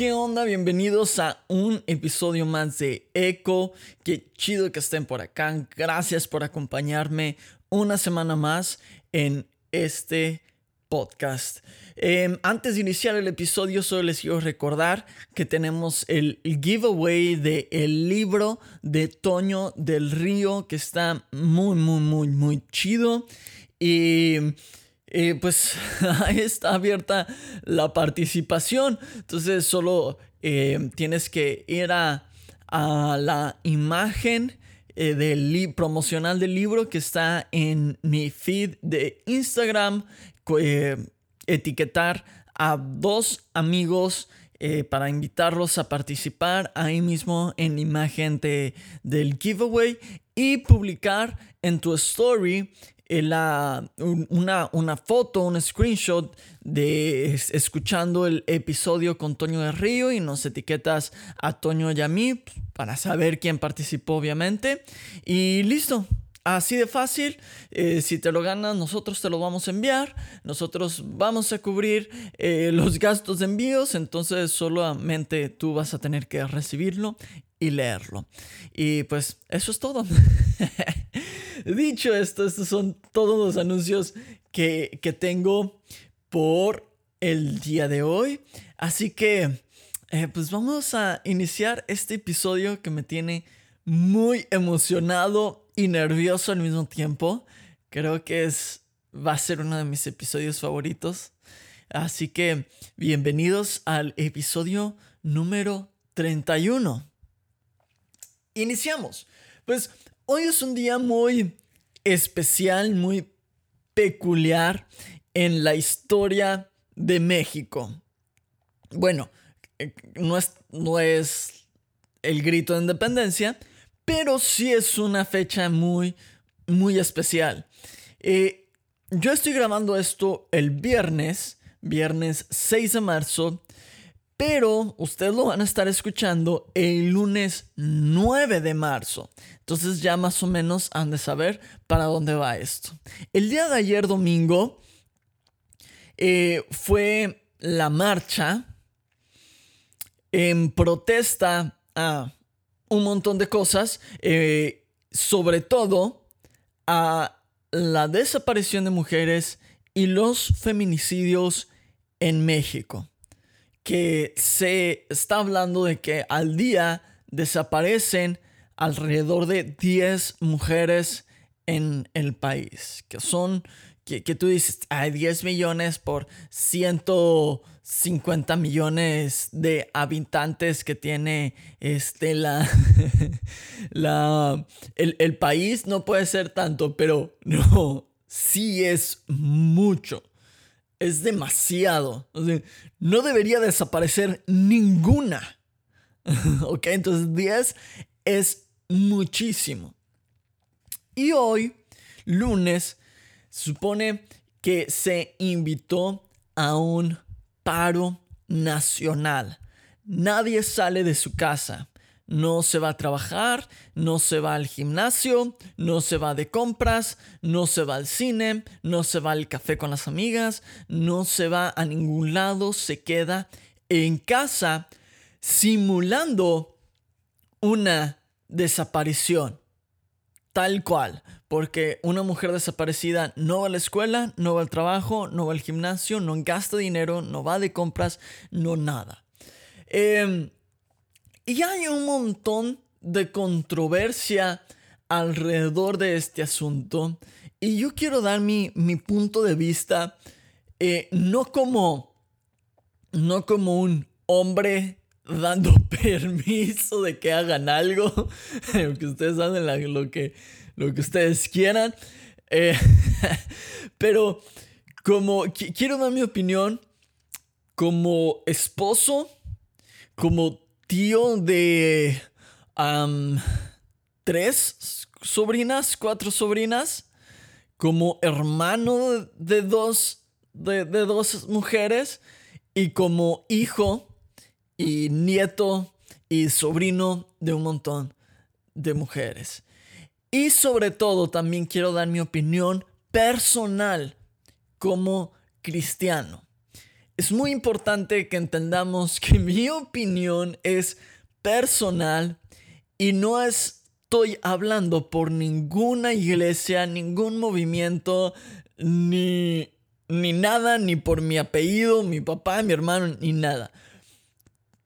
¿Qué onda? Bienvenidos a un episodio más de Eco. Qué chido que estén por acá. Gracias por acompañarme una semana más en este podcast. Em, antes de iniciar el episodio, solo les quiero recordar que tenemos el giveaway del el libro de Toño del Río, que está muy, muy, muy, muy chido. Y eh, pues ahí está abierta la participación. Entonces solo eh, tienes que ir a, la imagen eh, promocional del libro que está en mi feed de Instagram, etiquetar a dos amigos para invitarlos a participar ahí mismo en la imagen de, del giveaway y publicar en tu story la, una, una, foto, un screenshot de escuchando el episodio con Toño de Río y nos etiquetas a Toño y a mí para saber quién participó, obviamente. Y listo. Así de fácil, eh, si te lo ganas, nosotros te lo vamos a enviar, nosotros vamos a cubrir eh, los gastos de envíos, entonces solamente tú vas a tener que recibirlo y leerlo. Y pues eso es todo. Dicho esto, estos son todos los anuncios que, tengo por el día de hoy. Así que, eh, pues vamos a iniciar este episodio que me tiene muy emocionado y nervioso al mismo tiempo. Creo que es, va a ser uno de mis episodios favoritos. Así que, bienvenidos al episodio número 31. Iniciamos. Pues hoy es un día muy especial, muy peculiar en la historia de México. Bueno, eh, no es, no es el grito de independencia, pero sí es una fecha muy, muy especial. Eh, yo estoy grabando esto el viernes, viernes 6 de marzo, pero ustedes lo van a estar escuchando el lunes 9 de marzo. Entonces ya más o menos han de saber para dónde va esto. El día de ayer domingo eh, fue la marcha en protesta a un montón de cosas, eh, sobre todo a la desaparición de mujeres y los feminicidios en México que se está hablando de que al día desaparecen alrededor de 10 mujeres en el país, que son, que, tú dices, hay 10 millones por 150 millones de habitantes que tiene este, la, la, el, el país, no puede ser tanto, pero no, sí es mucho es demasiado. no debería desaparecer ninguna. ok, entonces 10 es muchísimo. Y hoy, lunes, supone que se invitó a un paro nacional. Nadie sale de su casa no se va a trabajar, no se va al gimnasio, no se va de compras, no se va al cine, no se va al café con las amigas, no se va a ningún lado, se queda en casa simulando una desaparición. Tal cual, porque una mujer desaparecida no va a la escuela, no va al trabajo, no va al gimnasio, no gasta dinero, no va de compras, no nada. Eh, y hay un montón de controversia alrededor de este asunto. Y yo quiero dar mi, punto de vista, eh, no como, no como un hombre dando permiso de que hagan algo, que ustedes hagan lo que, lo que ustedes quieran, eh, pero como quiero dar mi opinión como esposo, como tío de tres sobrinas, cuatro sobrinas, como hermano de dos, de, dos mujeres y como hijo y nieto y sobrino de un montón de mujeres. Y sobre todo también quiero dar mi opinión personal como cristiano. Es muy importante que entendamos que mi opinión es personal y no estoy hablando por ninguna iglesia, ningún movimiento, ni, ni nada, ni por mi apellido, mi papá, mi hermano, ni nada.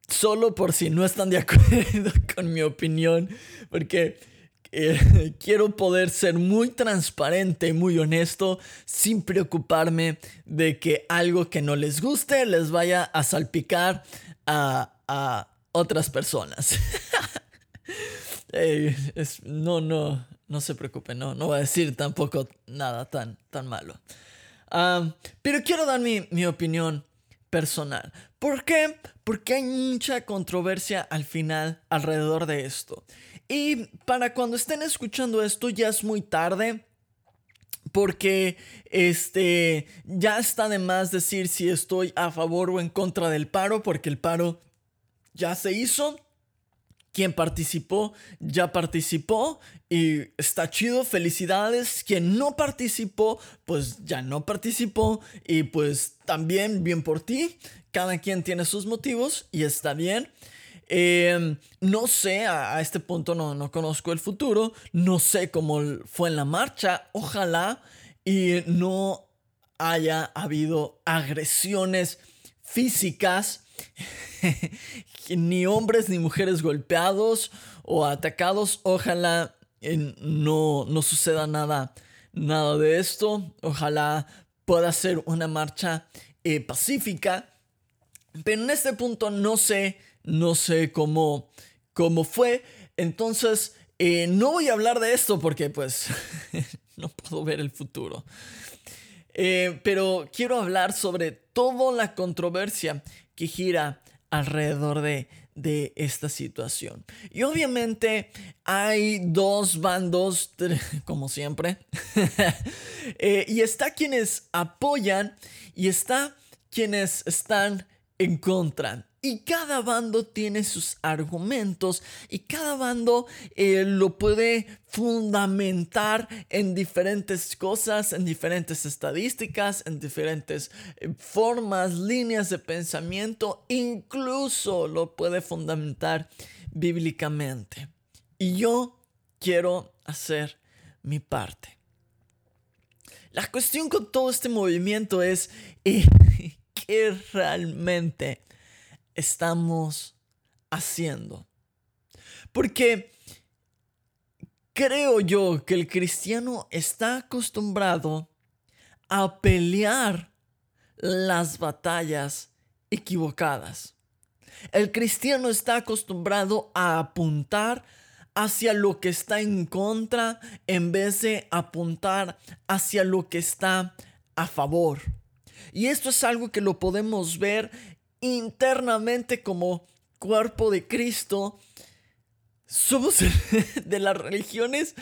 Solo por si no están de acuerdo con mi opinión, porque eh, quiero poder ser muy transparente, muy honesto, sin preocuparme de que algo que no les guste les vaya a salpicar a, otras personas. No, no, no se preocupen, no, no voy a decir tampoco nada tan, tan malo. Ah, pero quiero dar mi, mi opinión personal. ¿Por qué? Porque hay mucha controversia al final alrededor de esto. Y para cuando estén escuchando esto ya es muy tarde. Porque este ya está de más decir si estoy a favor o en contra del paro, porque el paro ya se hizo. Quien participó ya participó y está chido, felicidades. Quien no participó, pues ya no participó y pues también bien por ti. Cada quien tiene sus motivos y está bien. Em, no sé, a, este punto no, no conozco el futuro, no sé cómo fue en la marcha, ojalá y no haya habido agresiones físicas, ni hombres ni mujeres golpeados o atacados, ojalá no, no suceda nada, nada de esto, ojalá pueda ser una marcha eh, pacífica, pero en este punto no sé no sé cómo, cómo fue. Entonces, eh, no voy a hablar de esto porque pues no puedo ver el futuro. Eh, pero quiero hablar sobre toda la controversia que gira alrededor de, de esta situación. Y obviamente hay dos bandos, como siempre. Eh, y está quienes apoyan y está quienes están en contra. Y cada bando tiene sus argumentos y cada bando eh, lo puede fundamentar en diferentes cosas, en diferentes estadísticas, en diferentes eh, formas, líneas de pensamiento, incluso lo puede fundamentar bíblicamente. Y yo quiero hacer mi parte. La cuestión con todo este movimiento es eh, que realmente estamos haciendo. Porque creo yo que el cristiano está acostumbrado a pelear las batallas equivocadas. El cristiano está acostumbrado a apuntar hacia lo que está en contra en vez de apuntar hacia lo que está a favor. Y esto es algo que lo podemos ver internamente como cuerpo de Cristo, somos de las religiones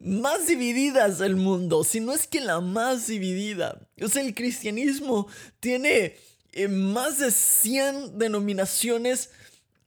más divididas del mundo, si no es que la más dividida. O sea, el cristianismo tiene eh, más de 100 denominaciones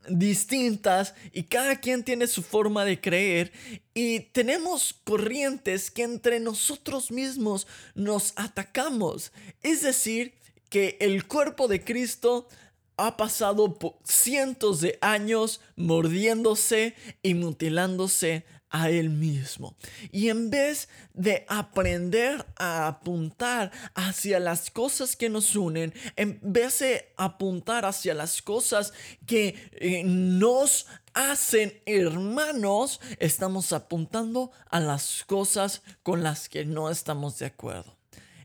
distintas y cada quien tiene su forma de creer y tenemos corrientes que entre nosotros mismos nos atacamos. Es decir, que el cuerpo de Cristo ha pasado cientos de años mordiéndose y mutilándose a él mismo. Y en vez de aprender a apuntar hacia las cosas que nos unen, en vez de apuntar hacia las cosas que eh, nos hacen hermanos, estamos apuntando a las cosas con las que no estamos de acuerdo.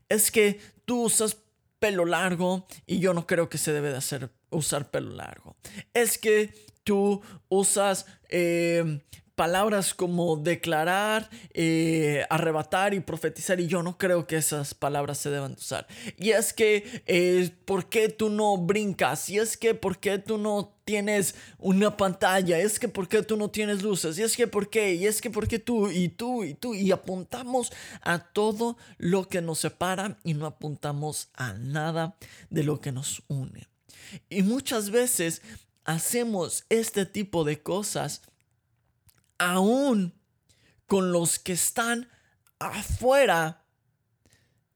Es que tú usas pelo largo y yo no creo que se debe de hacer usar pelo largo. Es que tú usas eh, palabras como declarar, eh, arrebatar y profetizar. Y yo no creo que esas palabras se deban usar. Y es que, eh, ¿por qué tú no brincas? Y es que, ¿por qué tú no tienes una pantalla? Es que, ¿por qué tú no tienes luces? Y es que, ¿por qué? Y es que, ¿por qué tú? Y tú, y tú. Y apuntamos a todo lo que nos separa y no apuntamos a nada de lo que nos une. Y muchas veces hacemos este tipo de cosas aún con los que están afuera,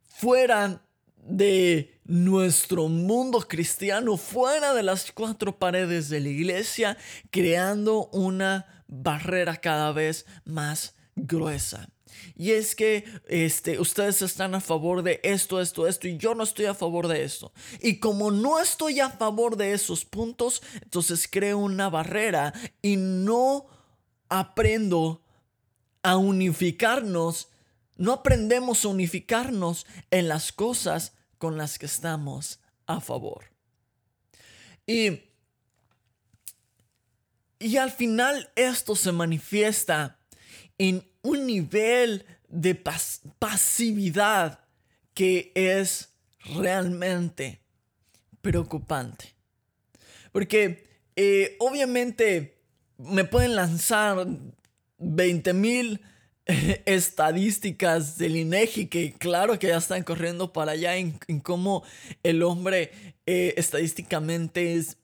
fuera de nuestro mundo cristiano, fuera de las cuatro paredes de la iglesia, creando una barrera cada vez más gruesa. Y es que este, ustedes están a favor de esto, esto, esto, y yo no estoy a favor de esto. Y como no estoy a favor de esos puntos, entonces creo una barrera y no aprendo a unificarnos, no aprendemos a unificarnos en las cosas con las que estamos a favor. Y, y al final esto se manifiesta en un nivel de pasividad que es realmente preocupante. Porque eh, obviamente me pueden lanzar 20 mil eh, estadísticas del INEGI que claro que ya están corriendo para allá en, cómo el hombre eh, estadísticamente es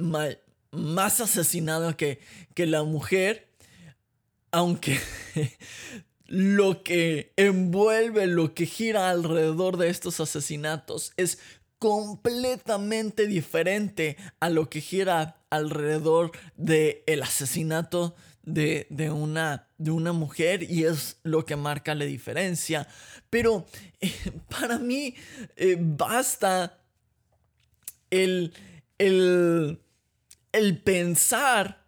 más asesinado que, que la mujer. Aunque lo que envuelve, lo que gira alrededor de estos asesinatos es completamente diferente a lo que gira alrededor del el asesinato de, una, de una mujer y es lo que marca la diferencia. Pero eh, para mí eh, basta el, el, el pensar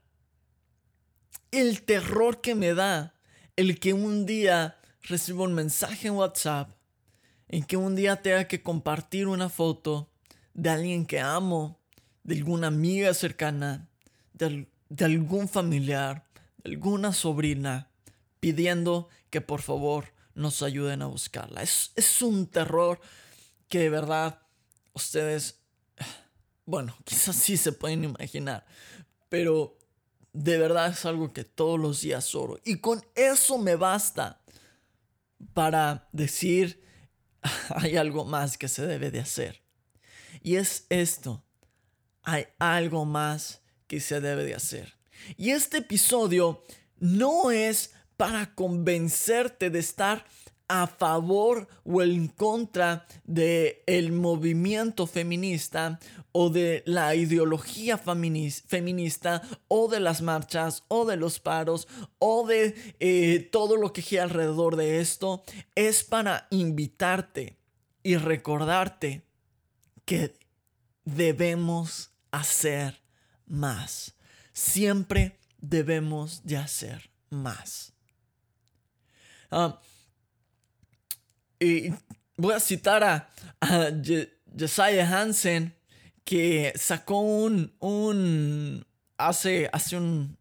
el terror que me da el que un día recibo un mensaje en WhatsApp en que un día tenga que compartir una foto de alguien que amo, de alguna amiga cercana, de, algún familiar, de alguna sobrina, pidiendo que por favor nos ayuden a buscarla. Es, es un terror que de verdad ustedes, bueno, quizás sí se pueden imaginar, pero de verdad es algo que todos los días oro. Y con eso me basta para decir hay algo más que se debe de hacer. Y es esto. Hay algo más que se debe de hacer. Y este episodio no es para convencerte de estar a favor o en contra del el movimiento feminista o de la ideología feminista o de las marchas o de los paros o de eh, todo lo que gira alrededor de esto es para invitarte y recordarte que debemos hacer más. Siempre debemos de hacer más. Ah, y voy a citar a, Josiah Hansen, que sacó un, un hace, hace un,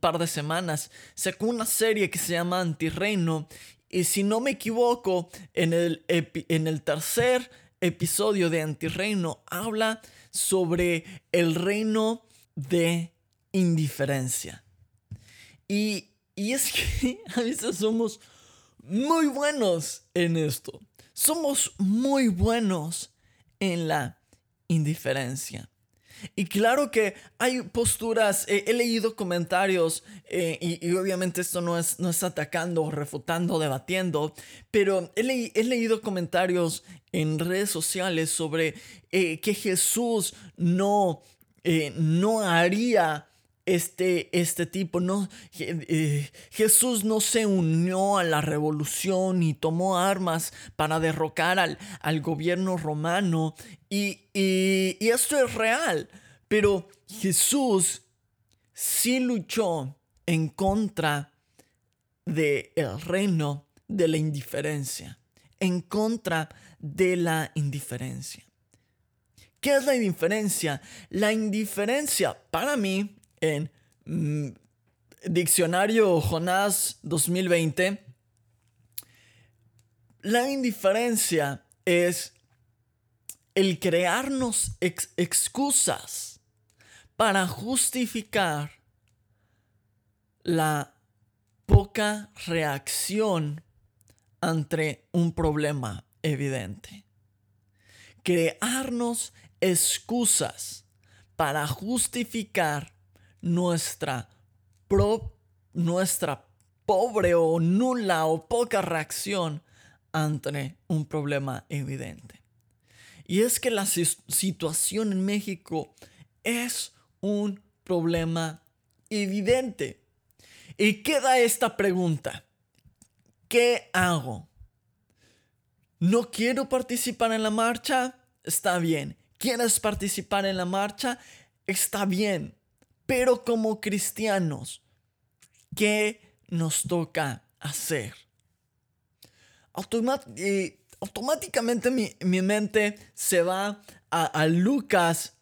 par de semanas, sacó una serie que se llama Antirreino. Y si no me equivoco, en el, en el tercer episodio de Antirreino habla sobre el reino de indiferencia. Y, y es que a veces somos muy buenos en esto. Somos muy buenos en la indiferencia. Y claro que hay posturas, eh, he leído comentarios eh, y, obviamente esto no es, no es atacando, refutando, debatiendo, pero he, leído comentarios en redes sociales sobre eh, que Jesús no, no haría este, este tipo. No, eh, Jesús no se unió a la revolución y tomó armas para derrocar al, al gobierno romano. Y, y, esto es real. Pero Jesús sí luchó en contra del el reino de la indiferencia. En contra de la indiferencia. ¿Qué es la indiferencia? La indiferencia para mí en, mm, diccionario Jonás 2020, la indiferencia es el crearnos excusas para justificar la poca reacción ante un problema evidente. Crearnos excusas para justificar nuestra, nuestra pobre o nula o poca reacción ante un problema evidente. Y es que la situación en México es un problema evidente. Y queda esta pregunta. ¿Qué hago? ¿No quiero participar en la marcha? Está bien. ¿Quieres participar en la marcha? Está bien. Pero como cristianos, ¿qué nos toca hacer? Eh, automáticamente mi, mente se va a Lucas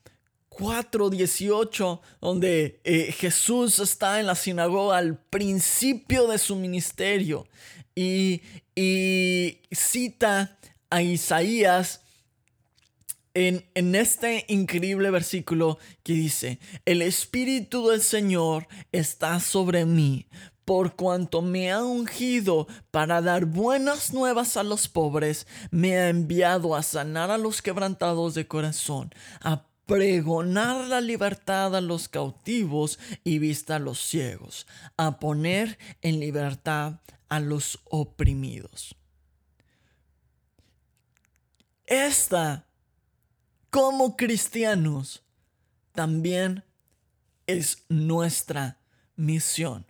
4:18, donde eh, Jesús está en la sinagoga al principio de su ministerio y cita a Isaías en, este increíble versículo que dice, el Espíritu del Señor está sobre mí, por cuanto me ha ungido para dar buenas nuevas a los pobres, me ha enviado a sanar a los quebrantados de corazón, a pregonar la libertad a los cautivos y vista a los ciegos, a poner en libertad a los oprimidos. Esta, como cristianos, también es nuestra misión.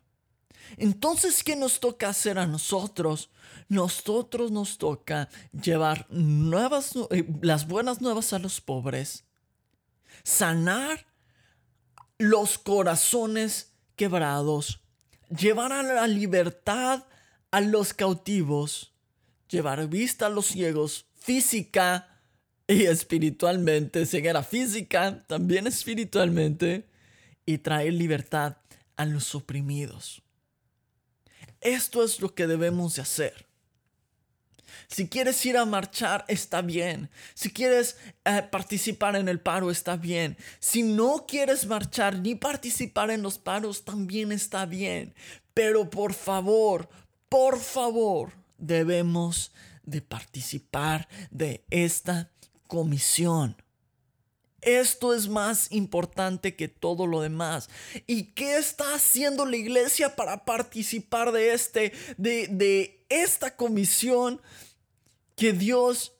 Entonces, ¿qué nos toca hacer a nosotros? Nosotros nos toca llevar nuevas, eh, las buenas nuevas a los pobres sanar los corazones quebrados, llevar a la libertad a los cautivos, llevar vista a los ciegos física y espiritualmente, ceguera física, también espiritualmente, y traer libertad a los oprimidos. Esto es lo que debemos de hacer. Si quieres ir a marchar, está bien. Si quieres eh, participar en el paro, está bien. Si no quieres marchar ni participar en los paros, también está bien. Pero por favor, por favor, debemos de participar de esta comisión. Esto es más importante que todo lo demás. ¿Y qué está haciendo la iglesia para participar de este, de, de esta comisión que Dios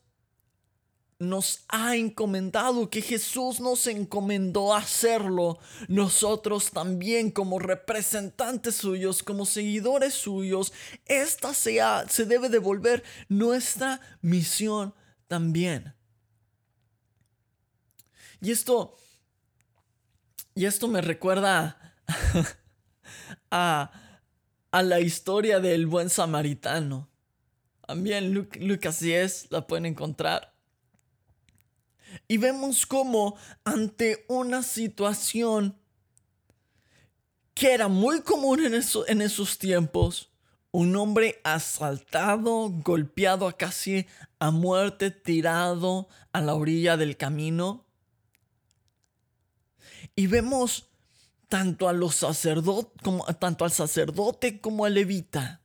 nos ha encomendado, que Jesús nos encomendó hacerlo, nosotros también como representantes suyos, como seguidores suyos, esta sea, se debe devolver nuestra misión también. Y esto, y esto me recuerda a, a la historia del buen samaritano. También Lucas 10 la pueden encontrar. Y vemos cómo ante una situación que era muy común en, en esos tiempos, un hombre asaltado, golpeado a casi a muerte, tirado a la orilla del camino. Y vemos tanto a los sacerdotes como tanto al sacerdote como al levita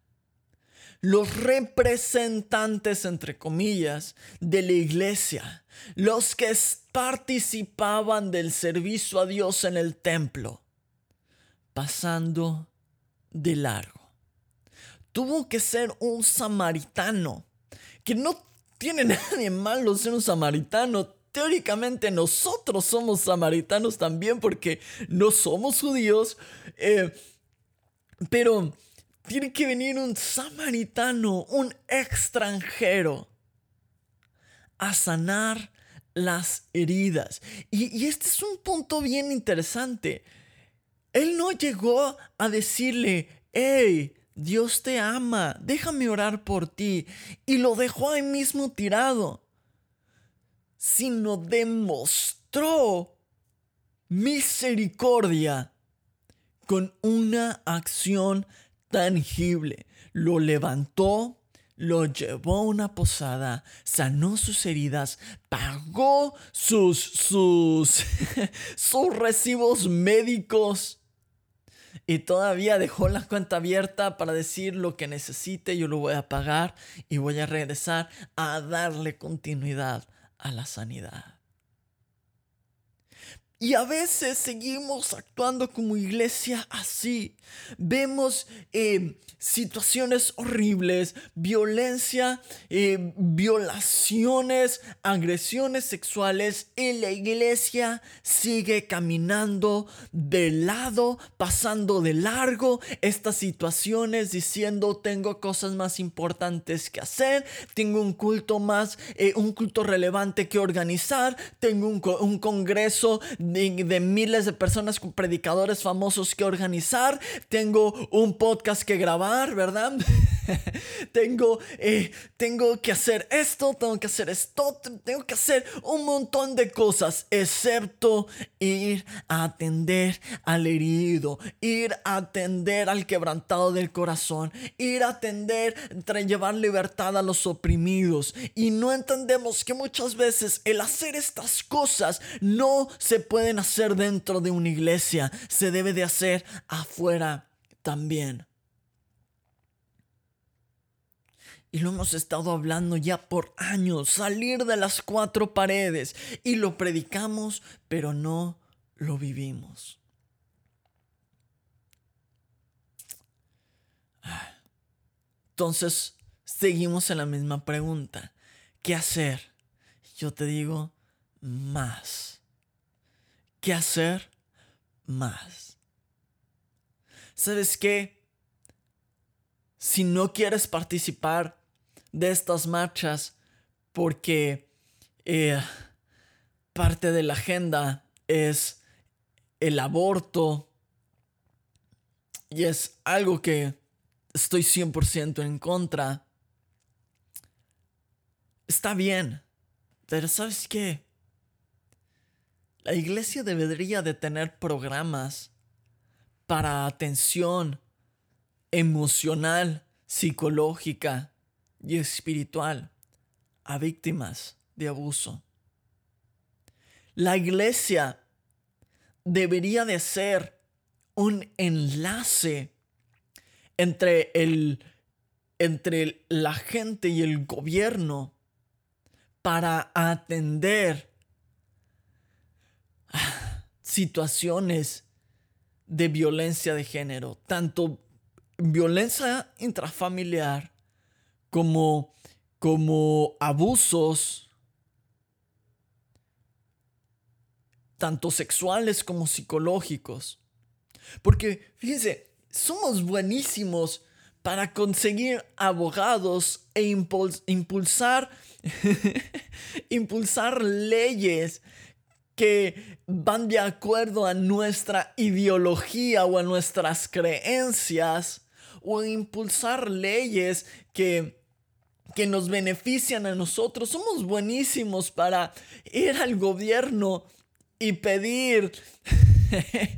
los representantes, entre comillas, de la iglesia, los que participaban del servicio a Dios en el templo, pasando de largo. Tuvo que ser un samaritano, que no tiene nadie malo ser un samaritano. Teóricamente nosotros somos samaritanos también porque no somos judíos, eh, pero tiene que venir un samaritano, un extranjero, a sanar las heridas. Y, este es un punto bien interesante. Él no llegó a decirle, hey, Dios te ama, déjame orar por ti. Y lo dejó ahí mismo tirado. Sino demostró misericordia con una acción tangible. Lo levantó, lo llevó a una posada, sanó sus heridas, pagó sus, sus, sus recibos médicos y todavía dejó la cuenta abierta para decir lo que necesite, yo lo voy a pagar y voy a regresar a darle continuidad a la sanidad. Y a veces seguimos actuando como iglesia así. Vemos eh, situaciones horribles, violencia, eh, violaciones, agresiones sexuales y la iglesia sigue caminando de lado, pasando de largo estas situaciones, diciendo tengo cosas más importantes que hacer, tengo un culto más, eh, un culto relevante que organizar, tengo un, un congreso de, miles de personas con predicadores famosos que organizar. Tengo un podcast que grabar, ¿verdad? tengo, eh, tengo que hacer esto, tengo que hacer esto, tengo que hacer un montón de cosas, excepto ir a atender al herido, ir a atender al quebrantado del corazón, ir a atender, llevar libertad a los oprimidos. Y no entendemos que muchas veces el hacer estas cosas no se pueden hacer dentro de una iglesia, se debe de hacer afuera también. Y lo hemos estado hablando ya por años, salir de las cuatro paredes. Y lo predicamos, pero no lo vivimos. Entonces, seguimos en la misma pregunta. ¿Qué hacer? Yo te digo, más. ¿Qué hacer? Más. ¿Sabes qué? Si no quieres participar de estas marchas porque eh, parte de la agenda es el aborto y es algo que estoy 100% en contra. Está bien, pero ¿sabes qué? La iglesia debería de tener programas para atención emocional, psicológica, y espiritual a víctimas de abuso. La iglesia debería de ser un enlace entre, el, entre la gente y el gobierno para atender situaciones de violencia de género, tanto violencia intrafamiliar como, como abusos, tanto sexuales como psicológicos. Porque, fíjense, somos buenísimos para conseguir abogados e impulsar, impulsar leyes que van de acuerdo a nuestra ideología o a nuestras creencias, o impulsar leyes que que nos benefician a nosotros. Somos buenísimos para ir al gobierno y pedir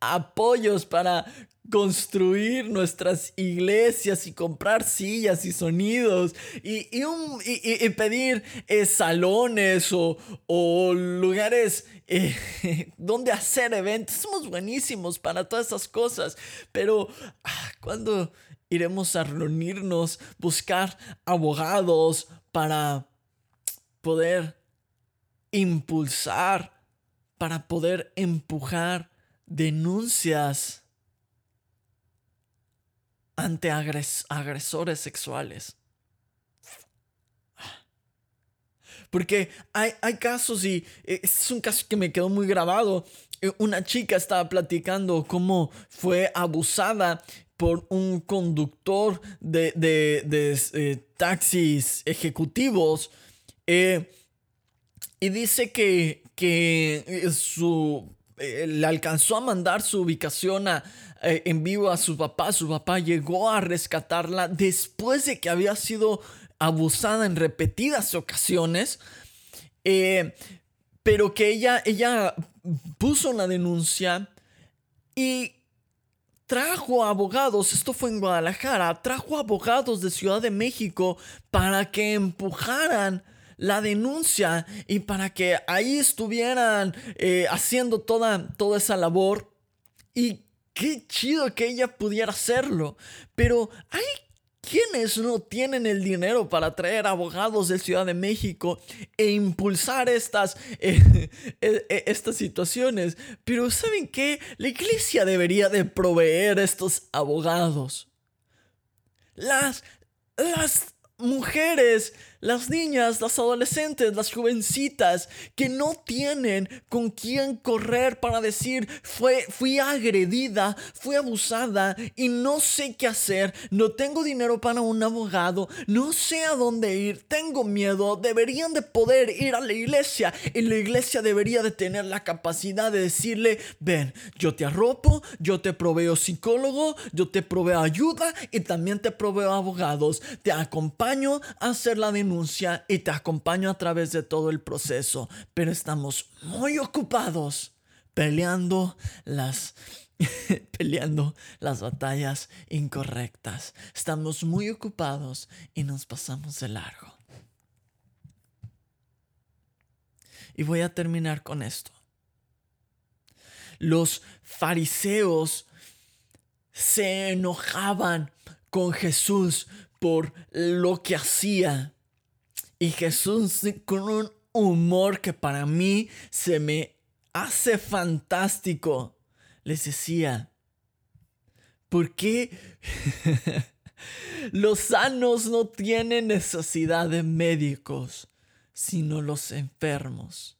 apoyos para construir nuestras iglesias y comprar sillas y sonidos y, y, pedir eh, salones o, lugares eh, donde hacer eventos. Somos buenísimos para todas esas cosas, pero ah, cuando iremos a reunirnos, buscar abogados para poder impulsar, para poder empujar denuncias ante agresores sexuales. Porque hay, hay, casos y eh, es un caso que me quedó muy grabado. Eh, una chica estaba platicando cómo fue abusada por un conductor de, eh, taxis ejecutivos y dice que, que eh, le alcanzó a mandar su ubicación en vivo a su papá. Su papá llegó a rescatarla después de que había sido abusada en repetidas ocasiones. pero que ella, ella puso una denuncia y trajo abogados, esto fue en Guadalajara, trajo abogados de Ciudad de México para que empujaran la denuncia y para que ahí estuvieran eh, haciendo toda, toda esa labor. Y qué chido que ella pudiera hacerlo. Pero hay quienes no tienen el dinero para traer abogados de Ciudad de México e impulsar estas, eh, eh, estas situaciones. Pero ¿saben qué? La iglesia debería de proveer estos abogados. Las, las mujeres las niñas, las adolescentes, las jovencitas que no tienen con quién correr para decir fue, fui agredida, fui abusada y no sé qué hacer, no tengo dinero para un abogado, no sé a dónde ir, tengo miedo, deberían de poder ir a la iglesia y la iglesia debería de tener la capacidad de decirle, ven, yo te arropo, yo te proveo psicólogo, yo te proveo ayuda y también te proveo abogados, te acompaño a hacer la denuncia y te acompaño a través de todo el proceso, pero estamos muy ocupados peleando las peleando las batallas incorrectas. Estamos muy ocupados y nos pasamos de largo. Y voy a terminar con esto. Los fariseos se enojaban con Jesús por lo que hacía. Y Jesús con un humor que para mí se me hace fantástico, les decía, ¿por qué los sanos no tienen necesidad de médicos, sino los enfermos?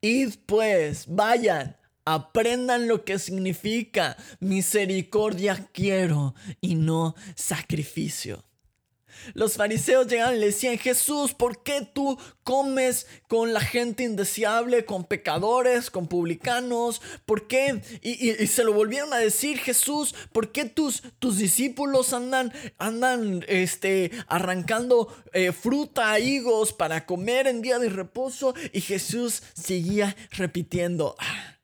Id pues, vayan, aprendan lo que significa misericordia quiero y no sacrificio. Los fariseos llegaban y le decían, Jesús, ¿por qué tú comes con la gente indeseable, con pecadores, con publicanos? ¿Por qué? Y, se lo volvieron a decir, Jesús, ¿por qué tus, tus discípulos andan, andan este, arrancando eh, fruta, higos para comer en día de reposo? Y Jesús seguía repitiendo, ah,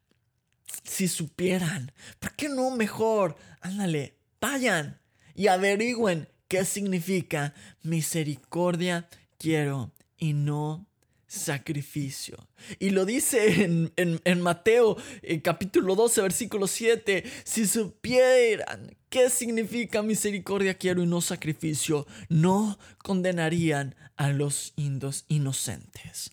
si supieran, ¿por qué no mejor? Ándale, vayan y averigüen ¿Qué significa misericordia quiero y no sacrificio? Y lo dice en, Mateo en capítulo 12, versículo 7. Si supieran qué significa misericordia quiero y no sacrificio, no condenarían a los indos inocentes.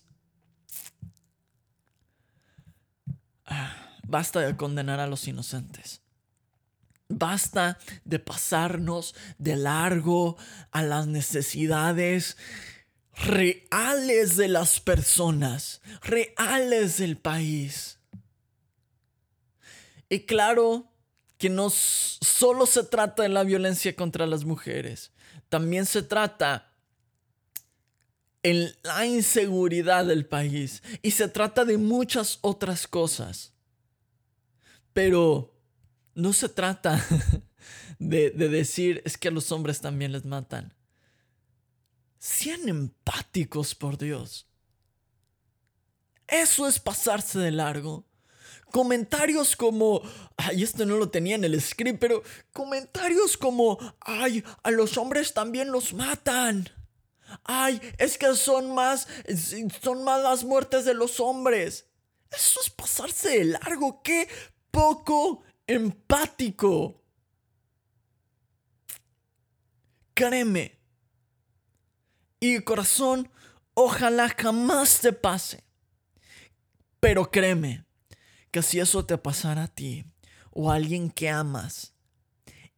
Ah, basta de condenar a los inocentes. Basta de pasarnos de largo a las necesidades reales de las personas, reales del país. Y claro que no solo se trata de la violencia contra las mujeres, también se trata en la inseguridad del país y se trata de muchas otras cosas. Pero no se trata de, decir es que a los hombres también les matan. Sean empáticos por Dios. Eso es pasarse de largo. Comentarios como, ay, esto no lo tenía en el script, pero comentarios como, ay, a los hombres también los matan. Ay, es que son más, son más las muertes de los hombres. Eso es pasarse de largo. Qué poco empático. Créeme. Y corazón, ojalá jamás te pase. Pero créeme que si eso te pasara a ti o a alguien que amas,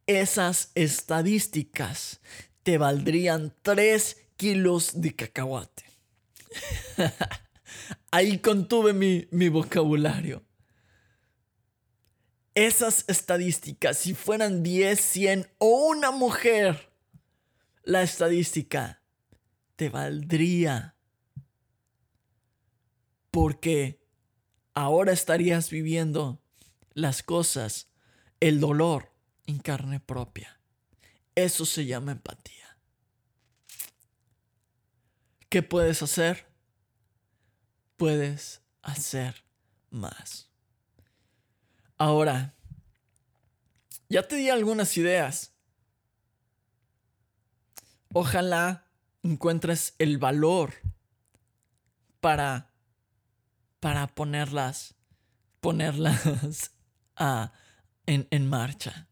esas estadísticas te valdrían 3 kilos de cacahuate. Ahí contuve mi, mi vocabulario esas estadísticas, si fueran 10, 100 o una mujer, la estadística te valdría. Porque ahora estarías viviendo las cosas, el dolor en carne propia. Eso se llama empatía. ¿Qué puedes hacer? Puedes hacer más. Ahora, ya te di algunas ideas. Ojalá encuentres el valor para, para ponerlas, ponerlas en, en marcha.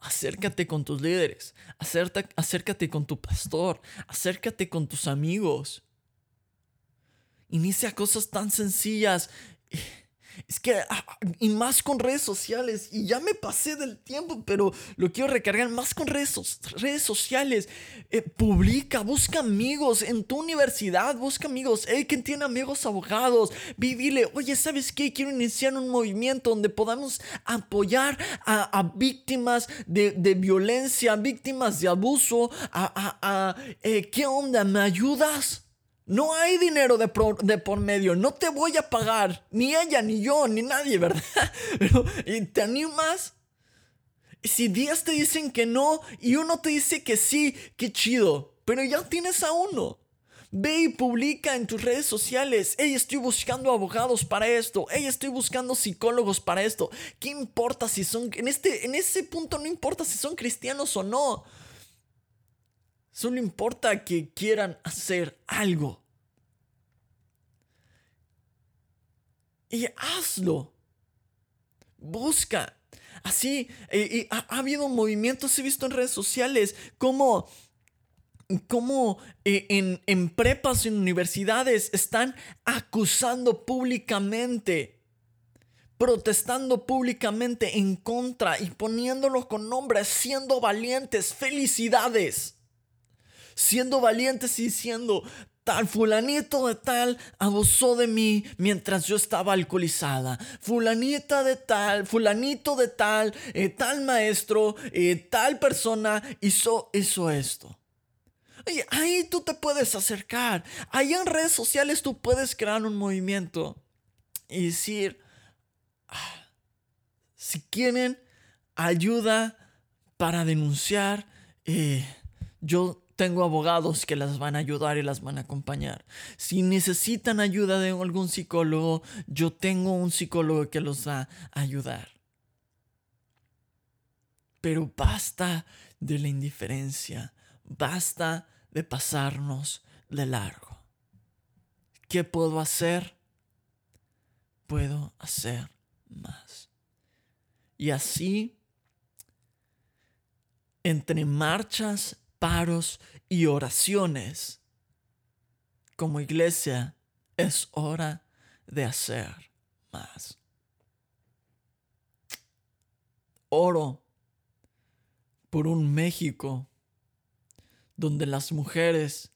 Acércate con tus líderes, acércate con tu pastor, acércate con tus amigos. Inicia cosas tan sencillas. Es que, ah, y más con redes sociales, y ya me pasé del tiempo, pero lo quiero recargar más con redes, redes sociales. Eh, publica, busca amigos en tu universidad, busca amigos. Hey, ¿quién tiene amigos abogados? Vivile, oye, ¿sabes qué? Quiero iniciar un movimiento donde podamos apoyar a, víctimas de, violencia, víctimas de abuso. A, eh, ¿Qué onda? ¿Me ayudas? No hay dinero de, por medio, no te voy a pagar, ni ella, ni yo, ni nadie, ¿verdad? Pero, ¿y ¿te animas? Si días te dicen que no y uno te dice que sí, qué chido, pero ya tienes a uno. Ve y publica en tus redes sociales, hey, estoy buscando abogados para esto, hey, estoy buscando psicólogos para esto. ¿Qué importa si son, en, este, en ese punto no importa si son cristianos o no. Solo importa que quieran hacer algo. Y hazlo. Busca. Así, ha, habido movimientos, he visto en redes sociales, como, como eh, en, en prepas, en universidades, están acusando públicamente protestando públicamente en contra y poniéndolo con nombres, siendo valientes. Felicidades siendo valientes y diciendo, tal fulanito de tal abusó de mí mientras yo estaba alcoholizada. Fulanita de tal, fulanito de tal, eh, tal maestro, eh, tal persona hizo, hizo esto. Oye, ahí tú te puedes acercar. Ahí en redes sociales tú puedes crear un movimiento y decir, ah, si quieren ayuda para denunciar, eh, yo tengo abogados que las van a ayudar y las van a acompañar. Si necesitan ayuda de algún psicólogo, yo tengo un psicólogo que los va a ayudar. Pero basta de la indiferencia, basta de pasarnos de largo. ¿Qué puedo hacer? Puedo hacer más. Y así, entre marchas paros y oraciones. Como iglesia es hora de hacer más. Oro por un México donde las mujeres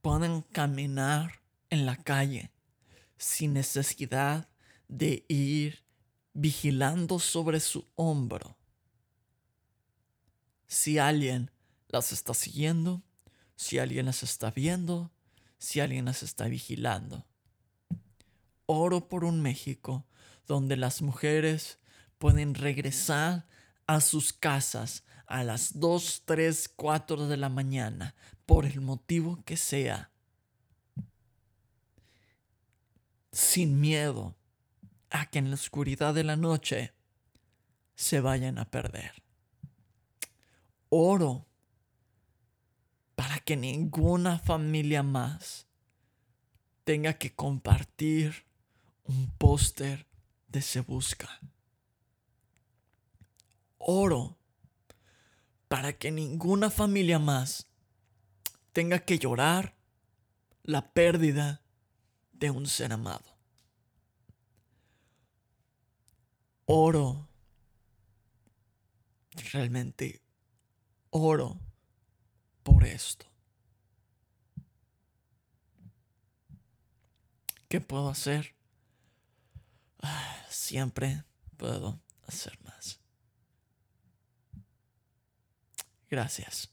puedan caminar en la calle sin necesidad de ir vigilando sobre su hombro si alguien las está siguiendo, si alguien las está viendo, si alguien las está vigilando. Oro por un México donde las mujeres pueden regresar a sus casas a las 2, 3, 4 de la mañana, por el motivo que sea, sin miedo a que en la oscuridad de la noche se vayan a perder. Oro para que ninguna familia más tenga que compartir un póster de Se Busca. Oro para que ninguna familia más tenga que llorar la pérdida de un ser amado. Oro, realmente oro por esto. ¿Qué puedo hacer? Ah, siempre puedo hacer más. Gracias.